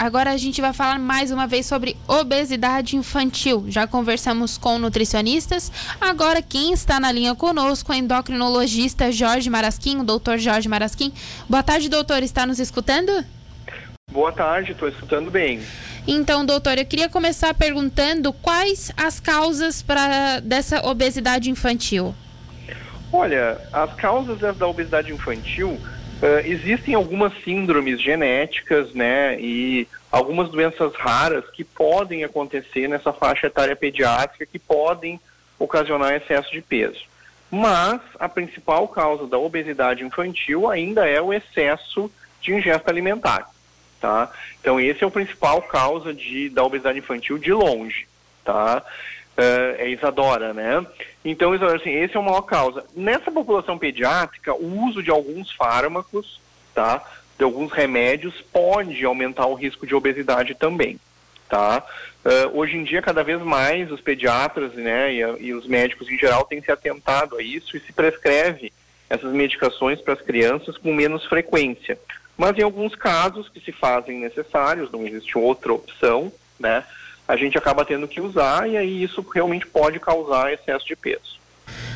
agora a gente vai falar mais uma vez sobre obesidade infantil. Já conversamos com nutricionistas, agora quem está na linha conosco é o endocrinologista Jorge Marasquim, o doutor Jorge Marasquim. Boa tarde, doutor, está nos escutando? Boa tarde, estou escutando bem. Então, doutor, eu queria começar perguntando quais as causas para dessa obesidade infantil. Olha, as causas da obesidade infantil uh, existem algumas síndromes genéticas, né, e algumas doenças raras que podem acontecer nessa faixa etária pediátrica que podem ocasionar excesso de peso. Mas a principal causa da obesidade infantil ainda é o excesso de ingesta alimentar tá? Então esse é o principal causa de, da obesidade infantil de longe, tá? Uh, é Isadora, né? Então, Isadora, assim, esse é a maior causa. Nessa população pediátrica, o uso de alguns fármacos, tá? De alguns remédios pode aumentar o risco de obesidade também, tá? Uh, hoje em dia, cada vez mais, os pediatras, né, e, e os médicos em geral têm se atentado a isso e se prescreve essas medicações para as crianças com menos frequência. Mas em alguns casos que se fazem necessários, não existe outra opção, né? A gente acaba tendo que usar e aí isso realmente pode causar excesso de peso.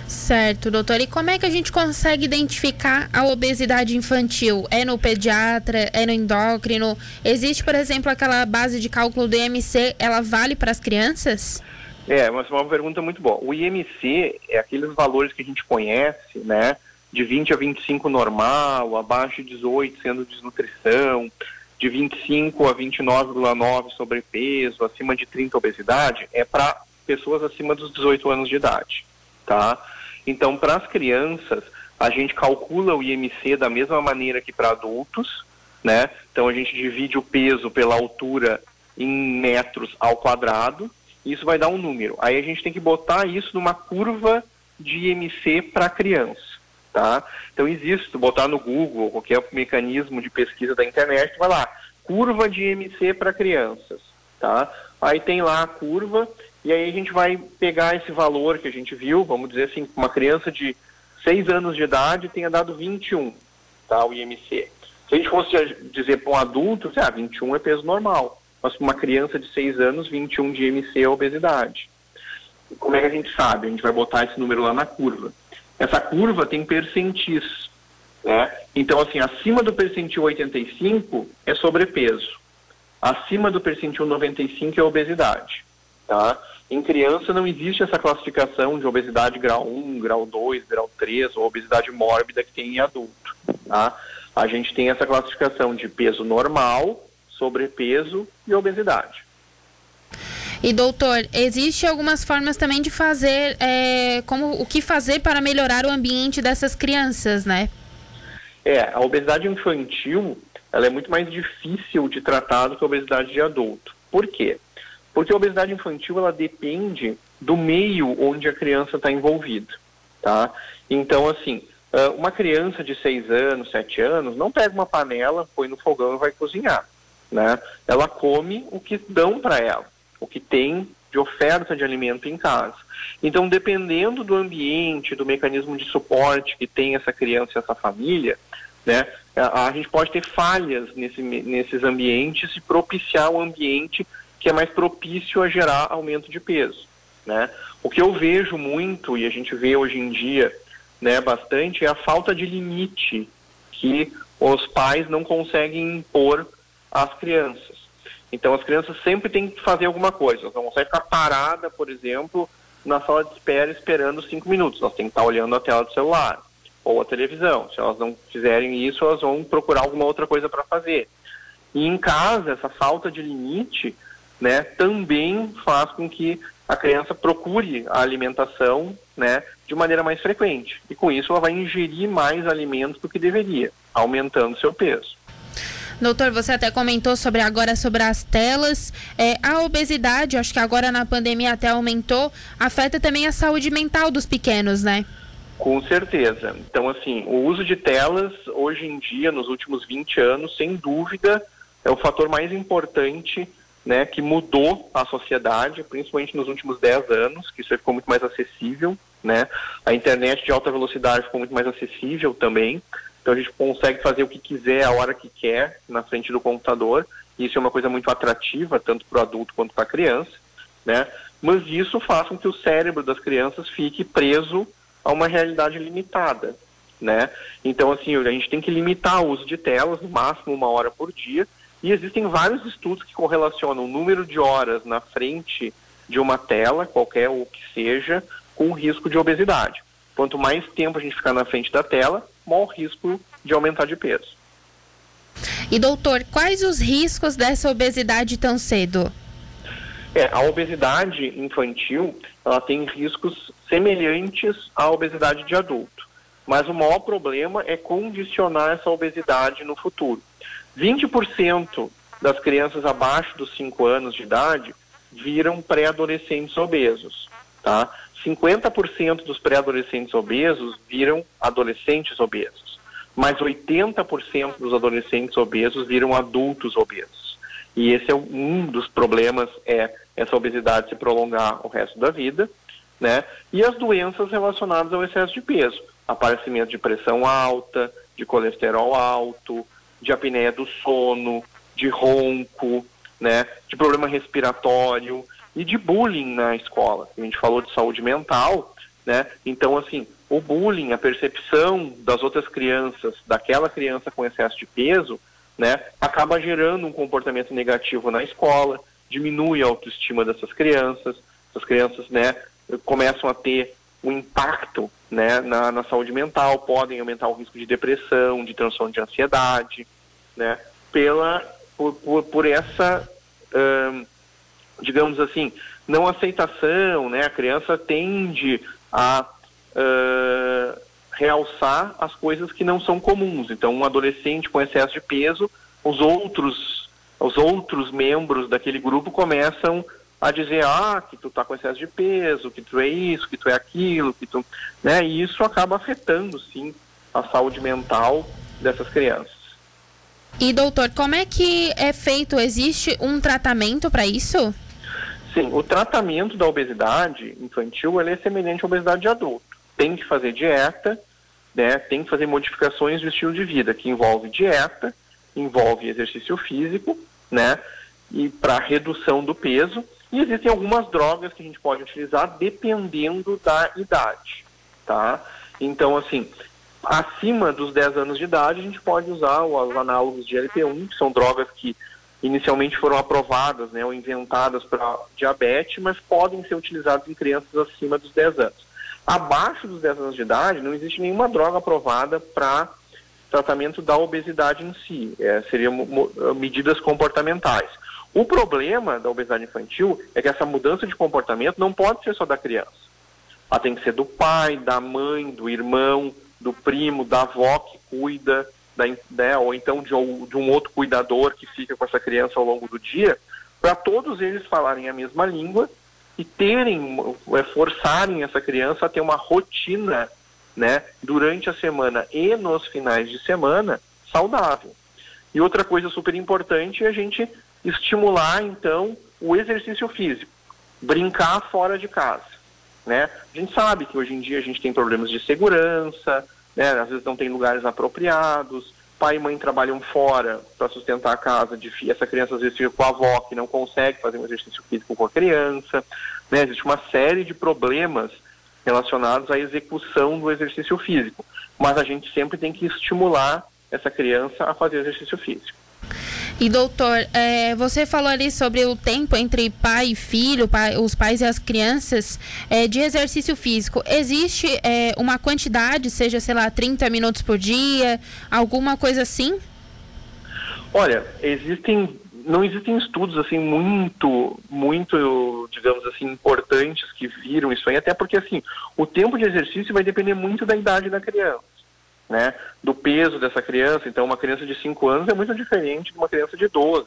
Certo, doutor. E como é que a gente consegue identificar a obesidade infantil? É no pediatra? É no endócrino? Existe, por exemplo, aquela base de cálculo do IMC, ela vale para as crianças? É, mas é uma pergunta muito boa. O IMC é aqueles valores que a gente conhece, né? de 20 a 25 normal, abaixo de 18 sendo desnutrição, de 25 a 29,9 sobrepeso, acima de 30 obesidade, é para pessoas acima dos 18 anos de idade, tá? Então, para as crianças, a gente calcula o IMC da mesma maneira que para adultos, né? Então, a gente divide o peso pela altura em metros ao quadrado, e isso vai dar um número. Aí a gente tem que botar isso numa curva de IMC para criança tá? Então existe, se botar no Google, qualquer mecanismo de pesquisa da internet, vai lá, curva de IMC para crianças, tá? Aí tem lá a curva e aí a gente vai pegar esse valor que a gente viu, vamos dizer assim, uma criança de 6 anos de idade tenha dado 21, tá? O IMC. Se a gente fosse dizer para um adulto, ah, 21 é peso normal, mas para uma criança de 6 anos, 21 de IMC é obesidade. Como é que a gente sabe? A gente vai botar esse número lá na curva. Essa curva tem percentis. Né? Então, assim, acima do percentil 85 é sobrepeso. Acima do percentil 95 é obesidade. Tá? Em criança não existe essa classificação de obesidade grau 1, grau 2, grau 3 ou obesidade mórbida que tem em adulto. Tá? A gente tem essa classificação de peso normal, sobrepeso e obesidade. E doutor, existe algumas formas também de fazer, é, como o que fazer para melhorar o ambiente dessas crianças, né? É, a obesidade infantil, ela é muito mais difícil de tratar do que a obesidade de adulto. Por quê? Porque a obesidade infantil, ela depende do meio onde a criança está envolvida, tá? Então, assim, uma criança de 6 anos, 7 anos, não pega uma panela, põe no fogão e vai cozinhar, né? Ela come o que dão para ela o que tem de oferta de alimento em casa. Então, dependendo do ambiente, do mecanismo de suporte que tem essa criança e essa família, né, a, a gente pode ter falhas nesse, nesses ambientes e propiciar um ambiente que é mais propício a gerar aumento de peso. Né? O que eu vejo muito, e a gente vê hoje em dia né, bastante, é a falta de limite que os pais não conseguem impor às crianças. Então as crianças sempre têm que fazer alguma coisa. Elas não conseguem ficar parada, por exemplo, na sala de espera esperando cinco minutos. Elas têm que estar olhando a tela do celular ou a televisão. Se elas não fizerem isso, elas vão procurar alguma outra coisa para fazer. E em casa, essa falta de limite né, também faz com que a criança procure a alimentação né, de maneira mais frequente. E com isso ela vai ingerir mais alimentos do que deveria, aumentando seu peso. Doutor, você até comentou sobre agora sobre as telas. É, a obesidade, acho que agora na pandemia até aumentou, afeta também a saúde mental dos pequenos, né? Com certeza. Então, assim, o uso de telas, hoje em dia, nos últimos 20 anos, sem dúvida, é o fator mais importante né, que mudou a sociedade, principalmente nos últimos 10 anos, que isso ficou muito mais acessível, né? A internet de alta velocidade ficou muito mais acessível também. Então a gente consegue fazer o que quiser a hora que quer na frente do computador Isso é uma coisa muito atrativa, tanto para o adulto quanto para a criança, né? Mas isso faz com que o cérebro das crianças fique preso a uma realidade limitada, né? Então, assim, a gente tem que limitar o uso de telas, no máximo uma hora por dia, e existem vários estudos que correlacionam o número de horas na frente de uma tela, qualquer o que seja, com o risco de obesidade. Quanto mais tempo a gente ficar na frente da tela, maior risco de aumentar de peso. E doutor, quais os riscos dessa obesidade tão cedo? É, a obesidade infantil, ela tem riscos semelhantes à obesidade de adulto. Mas o maior problema é condicionar essa obesidade no futuro. 20% das crianças abaixo dos 5 anos de idade viram pré-adolescentes obesos, tá? 50% dos pré-adolescentes obesos viram adolescentes obesos, mas 80% dos adolescentes obesos viram adultos obesos. E esse é um dos problemas é essa obesidade se prolongar o resto da vida, né? E as doenças relacionadas ao excesso de peso, aparecimento de pressão alta, de colesterol alto, de apneia do sono, de ronco, né, de problema respiratório e de bullying na escola. A gente falou de saúde mental, né? Então, assim, o bullying, a percepção das outras crianças, daquela criança com excesso de peso, né, acaba gerando um comportamento negativo na escola, diminui a autoestima dessas crianças, as crianças, né, começam a ter um impacto, né, na, na saúde mental, podem aumentar o risco de depressão, de transtorno de ansiedade, né, pela por, por, por essa, hum, digamos assim, não aceitação, né? A criança tende a uh, realçar as coisas que não são comuns. Então, um adolescente com excesso de peso, os outros, os outros membros daquele grupo começam a dizer, ah, que tu tá com excesso de peso, que tu é isso, que tu é aquilo, que tu, né? E isso acaba afetando, sim, a saúde mental dessas crianças. E doutor, como é que é feito? Existe um tratamento para isso? Sim, o tratamento da obesidade infantil é semelhante à obesidade de adulto. Tem que fazer dieta, né? Tem que fazer modificações do estilo de vida, que envolve dieta, envolve exercício físico, né? E para redução do peso. E existem algumas drogas que a gente pode utilizar dependendo da idade, tá? Então, assim, acima dos 10 anos de idade, a gente pode usar os análogos de LP1, que são drogas que inicialmente foram aprovadas né, ou inventadas para diabetes, mas podem ser utilizadas em crianças acima dos 10 anos. Abaixo dos 10 anos de idade, não existe nenhuma droga aprovada para tratamento da obesidade em si, é, seriam medidas comportamentais. O problema da obesidade infantil é que essa mudança de comportamento não pode ser só da criança. Ela tem que ser do pai, da mãe, do irmão, do primo, da avó que cuida, da, né, ou então de, de um outro cuidador que fica com essa criança ao longo do dia, para todos eles falarem a mesma língua e terem, é, forçarem essa criança a ter uma rotina, né, durante a semana e nos finais de semana saudável. E outra coisa super importante é a gente estimular então o exercício físico, brincar fora de casa né? A gente sabe que hoje em dia a gente tem problemas de segurança, né? às vezes não tem lugares apropriados, pai e mãe trabalham fora para sustentar a casa, essa criança às vezes fica com a avó que não consegue fazer um exercício físico com a criança, né? existe uma série de problemas relacionados à execução do exercício físico, mas a gente sempre tem que estimular essa criança a fazer exercício físico. E doutor, é, você falou ali sobre o tempo entre pai e filho, pai, os pais e as crianças, é, de exercício físico. Existe é, uma quantidade, seja, sei lá, 30 minutos por dia, alguma coisa assim? Olha, existem não existem estudos assim muito muito digamos assim importantes que viram isso aí até porque assim o tempo de exercício vai depender muito da idade da criança né, do peso dessa criança. Então, uma criança de 5 anos é muito diferente de uma criança de 12.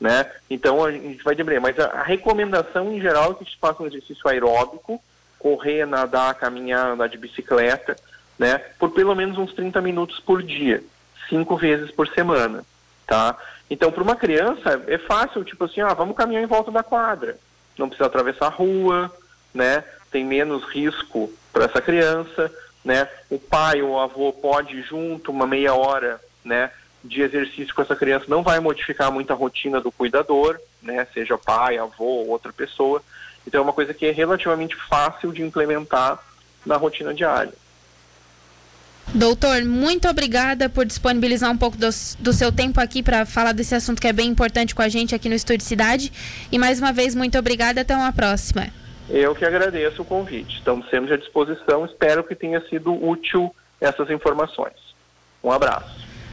Né? Então, a gente vai diminuir. Mas a, a recomendação, em geral, é que gente faça um exercício aeróbico, correr, nadar, caminhar, andar de bicicleta, né, por pelo menos uns 30 minutos por dia, cinco vezes por semana, tá? Então, para uma criança, é fácil, tipo assim, ah, vamos caminhar em volta da quadra. Não precisa atravessar a rua, né? Tem menos risco para essa criança né? O pai ou o avô pode ir junto uma meia hora, né? de exercício com essa criança não vai modificar muito a rotina do cuidador, né, seja pai, avô ou outra pessoa. Então é uma coisa que é relativamente fácil de implementar na rotina diária. Doutor, muito obrigada por disponibilizar um pouco do, do seu tempo aqui para falar desse assunto que é bem importante com a gente aqui no Estúdio Cidade. E mais uma vez, muito obrigada. Até uma próxima. Eu que agradeço o convite. Estamos sempre à disposição. Espero que tenha sido útil essas informações. Um abraço.